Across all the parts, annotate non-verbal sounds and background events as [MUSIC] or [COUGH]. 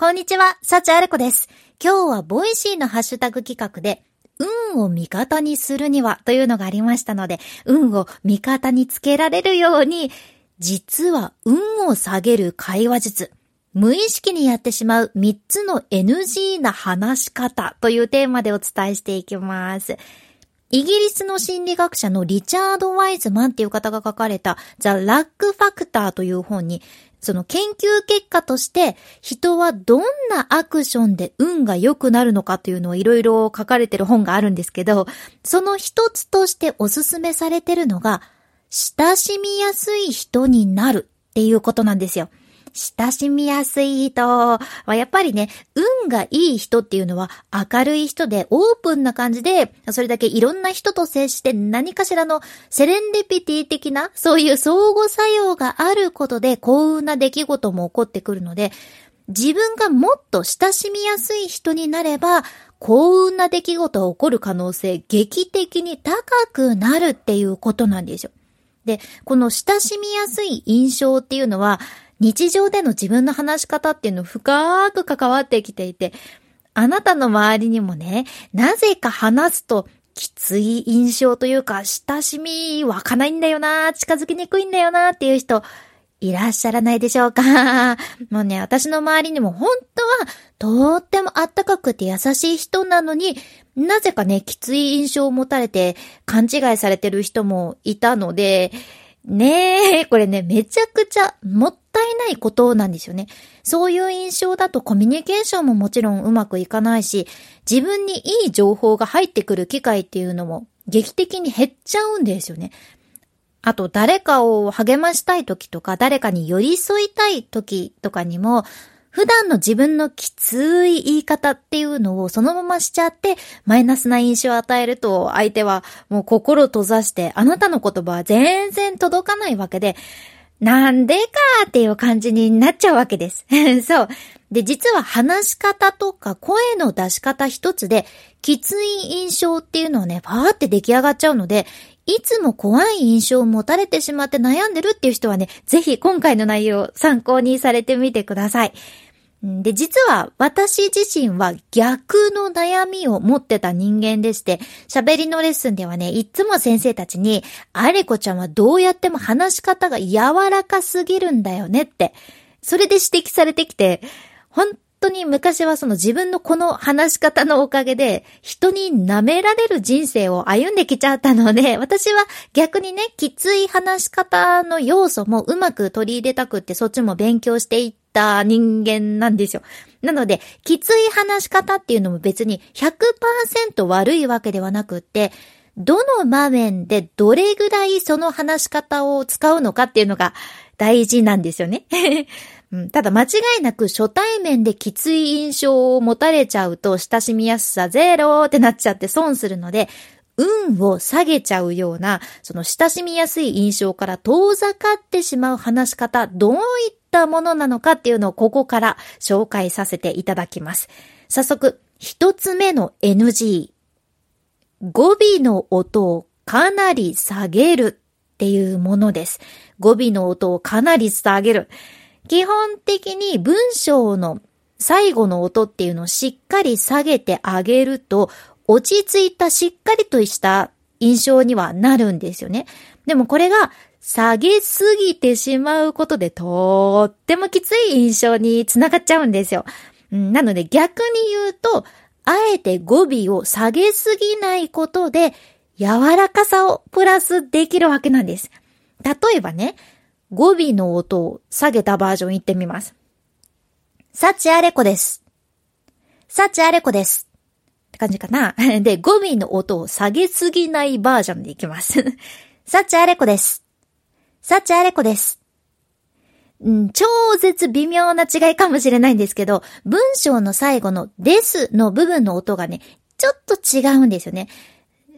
こんにちは、幸あれ子です。今日は Voicy のハッシュタグ企画で、運を味方にするにはというのがありましたので、運を味方につけられるように、実は運を下げる会話術。無意識にやってしまう3つの NG な話し方というテーマでお伝えしていきます。イギリスの心理学者のリチャード・ワイズマンっていう方が書かれた The Luck Factor という本に、その研究結果として人はどんなアクションで運が良くなるのかというのをいろいろ書かれてる本があるんですけど、その一つとしておすすめされてるのが、親しみやすい人になるっていうことなんですよ。親しみやすい人はやっぱりね、運がいい人っていうのは明るい人でオープンな感じで、それだけいろんな人と接して何かしらのセレンディピティ的な、そういう相互作用があることで幸運な出来事も起こってくるので、自分がもっと親しみやすい人になれば、幸運な出来事が起こる可能性劇的に高くなるっていうことなんですよ。で、この親しみやすい印象っていうのは、日常での自分の話し方っていうの深く関わってきていて、あなたの周りにもね、なぜか話すときつい印象というか、親しみ湧かないんだよな、近づきにくいんだよなっていう人、いらっしゃらないでしょうか？[LAUGHS] もうね、私の周りにも本当はとってもあったかくて優しい人なのに、なぜかね、きつい印象を持たれて勘違いされてる人もいたので、ねえ、これね、めちゃくちゃもったいないことなんですよね。そういう印象だとコミュニケーションももちろんうまくいかないし、自分にいい情報が入ってくる機会っていうのも劇的に減っちゃうんですよね。あと、誰かを励ましたい時とか、誰かに寄り添いたい時とかにも、普段の自分のきつい言い方っていうのをそのまましちゃって、マイナスな印象を与えると、相手はもう心閉ざして、あなたの言葉は全然届かないわけで、なんでかっていう感じになっちゃうわけです。[LAUGHS] そう。で、実は話し方とか声の出し方一つで、きつい印象っていうのはね、パーって出来上がっちゃうので、いつも怖い印象を持たれてしまって悩んでるっていう人はね、ぜひ今回の内容を参考にされてみてください。で、実は私自身は逆の悩みを持ってた人間でして、喋りのレッスンではね、いつも先生たちに、アレコちゃんはどうやっても話し方が柔らかすぎるんだよねって、それで指摘されてきて、本当に昔はその自分のこの話し方のおかげで人に舐められる人生を歩んできちゃったので、[LAUGHS] 私は逆にね、きつい話し方の要素もうまく取り入れたくってそっちも勉強していった人間なんですよ。なので、きつい話し方っていうのも別に100%悪いわけではなくって、どの場面でどれぐらいその話し方を使うのかっていうのが大事なんですよね。うん、ただ間違いなく初対面できつい印象を持たれちゃうと親しみやすさゼロってなっちゃって損するので、運を下げちゃうような、その親しみやすい印象から遠ざかってしまう話し方、どういったものなのかっていうのをここから紹介させていただきます。早速、一つ目の NG。語尾の音をかなり下げるっていうものです。語尾の音をかなり下げる。基本的に文章の最後の音っていうのをしっかり下げてあげると、落ち着いたしっかりとした印象にはなるんですよね。でもこれが下げすぎてしまうことでとってもきつい印象につながっちゃうんですよ。なので逆に言うと、あえて語尾を下げすぎないことで柔らかさをプラスできるわけなんです。例えばね、語尾の音を下げたバージョン言ってみます。幸あれ子です。幸あれ子です。って感じかな。[LAUGHS] で、語尾の音を下げすぎないバージョンでいきます。幸あれ子です。幸あれ子です。うん、超絶微妙な違いかもしれないんですけど、文章の最後のですの部分の音がね、ちょっと違うんですよね。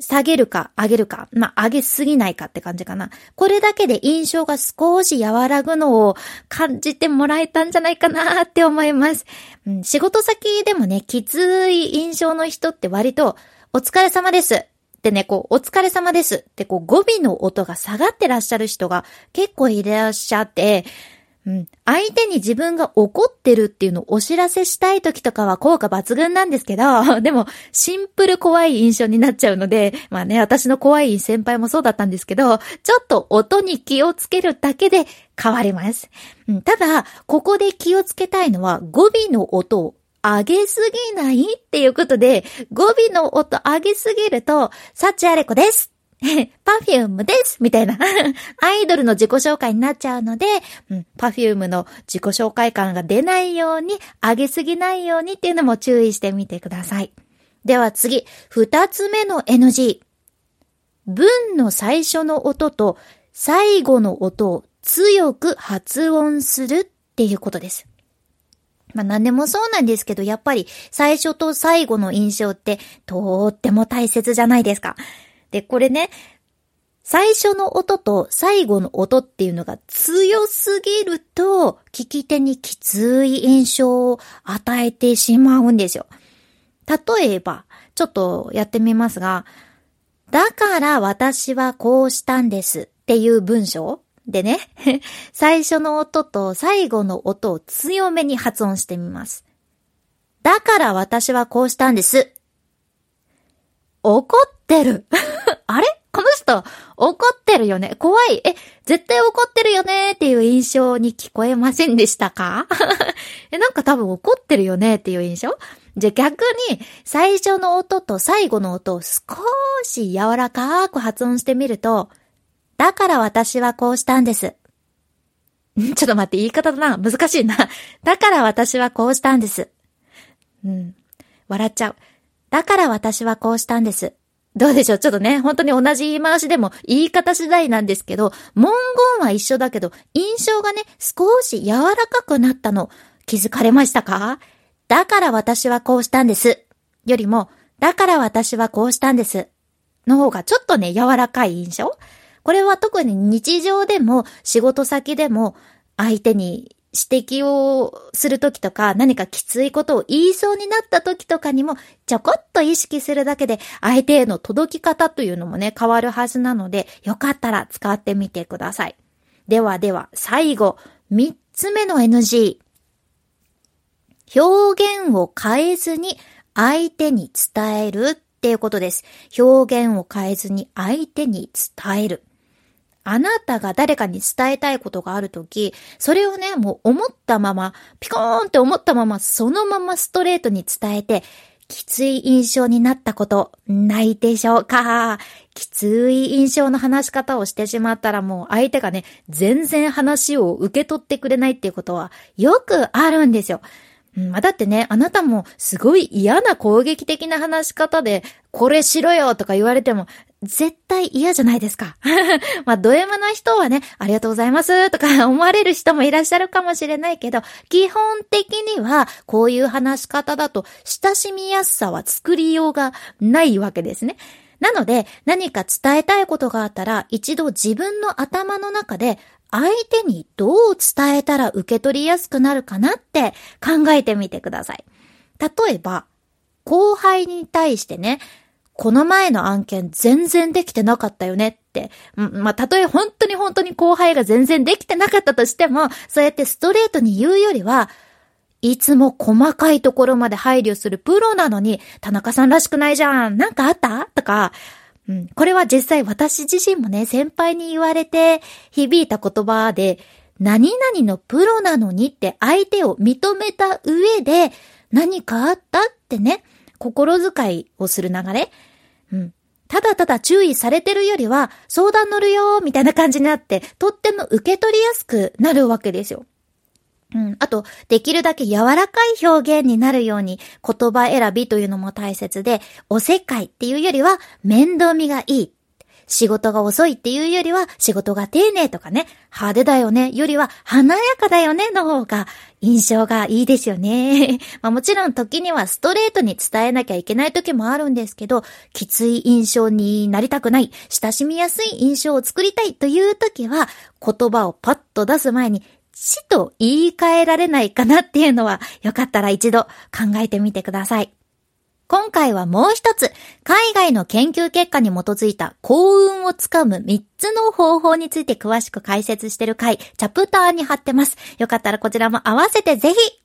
下げるか上げるか、まあ、上げすぎないかって感じかな。これだけで印象が少し和らぐのを感じてもらえたんじゃないかなって思います。うん、仕事先でもね、きつい印象の人って割と、お疲れ様です。ってね、こう、お疲れ様ですってこう語尾の音が下がってらっしゃる人が結構いらっしゃって、うん。相手に自分が怒ってるっていうのをお知らせしたい時とかは効果抜群なんですけど、[LAUGHS] でも、シンプル怖い印象になっちゃうので、まあね、私の怖い先輩もそうだったんですけど、ちょっと音に気をつけるだけで変わります。うん、ただ、ここで気をつけたいのは語尾の音を上げすぎないっていうことで、語尾の音上げすぎると、サチアレコです [LAUGHS] Perfume ですみたいな [LAUGHS] アイドルの自己紹介になっちゃうので、うん、 Perfume の自己紹介感が出ないように、上げすぎないようにっていうのも注意してみてください。では次、二つ目の NG。文の最初の音と最後の音を強く発音するっていうことです。まあ何でもそうなんですけど、やっぱり最初と最後の印象ってとっても大切じゃないですか。で、これね、最初の音と最後の音っていうのが強すぎると、聞き手にきつい印象を与えてしまうんですよ。例えば、ちょっとやってみますが、だから私はこうしたんですっていう文章でね、[LAUGHS] 最初の音と最後の音を強めに発音してみます。だから私はこうしたんです。怒ってる。[LAUGHS] あれ？この人、怒ってるよね？怖い。え、絶対怒ってるよね？っていう印象に聞こえませんでしたか？[LAUGHS] え、なんか多分怒ってるよね？っていう印象？じゃ逆に、最初の音と最後の音を少し柔らかく発音してみると、だから私はこうしたんです。[LAUGHS] ちょっと待って、言い方だな。難しいな。だから私はこうしたんです。うん。笑っちゃう。だから私はこうしたんです。どうでしょう？ちょっとね、本当に同じ言い回しでも言い方次第なんですけど、文言は一緒だけど、印象がね、少し柔らかくなったの、気づかれましたか？だから私はこうしたんです。よりも、だから私はこうしたんです。の方がちょっとね、柔らかい印象これは特に日常でも仕事先でも相手に指摘をするときとか、何かきついことを言いそうになったときとかにも、ちょこっと意識するだけで、相手への届き方というのもね、変わるはずなので、よかったら使ってみてください。ではでは、最後、三つ目の NG。表現を変えずに相手に伝えるっていうことです。表現を変えずに相手に伝える。あなたが誰かに伝えたいことがあるとき、それをね、もう思ったまま、ピコーンって思ったまま、そのままストレートに伝えて、きつい印象になったことないでしょうか？きつい印象の話し方をしてしまったらもう相手がね、全然話を受け取ってくれないっていうことはよくあるんですよ。まあ、だってね、あなたもすごい嫌な攻撃的な話し方で、これしろよとか言われても、絶対嫌じゃないですか。[LAUGHS] まあ、ド M な人はね、ありがとうございますとか [LAUGHS] 思われる人もいらっしゃるかもしれないけど、基本的にはこういう話し方だと親しみやすさは作りようがないわけですね。なので、何か伝えたいことがあったら、一度自分の頭の中で相手にどう伝えたら受け取りやすくなるかなって考えてみてください。例えば、後輩に対してね、この前の案件全然できてなかったよねって。まあ、たとえ本当に本当に後輩が全然できてなかったとしても、そうやってストレートに言うよりは、いつも細かいところまで配慮するプロなのに、田中さんらしくないじゃん。なんかあった？とか、うん、これは実際私自身もね、先輩に言われて響いた言葉で、何々のプロなのにって相手を認めた上で、何かあった？ってね、心遣いをする流れ？うん。ただただ注意されてるよりは、相談乗るよみたいな感じになって、とっても受け取りやすくなるわけですよ。うん。あと、できるだけ柔らかい表現になるように言葉選びというのも大切で、おせっかいっていうよりは面倒見がいい仕事が遅いっていうよりは、仕事が丁寧とかね、派手だよね、よりは華やかだよね、の方が印象がいいですよね。[LAUGHS] まあもちろん時にはストレートに伝えなきゃいけない時もあるんですけど、きつい印象になりたくない、親しみやすい印象を作りたいという時は、言葉をパッと出す前に、ちと言い換えられないかなっていうのは、よかったら一度考えてみてください。今回はもう一つ、海外の研究結果に基づいた幸運をつかむ3つの方法について詳しく解説している回、チャプターに貼ってます。よかったらこちらも合わせてぜひ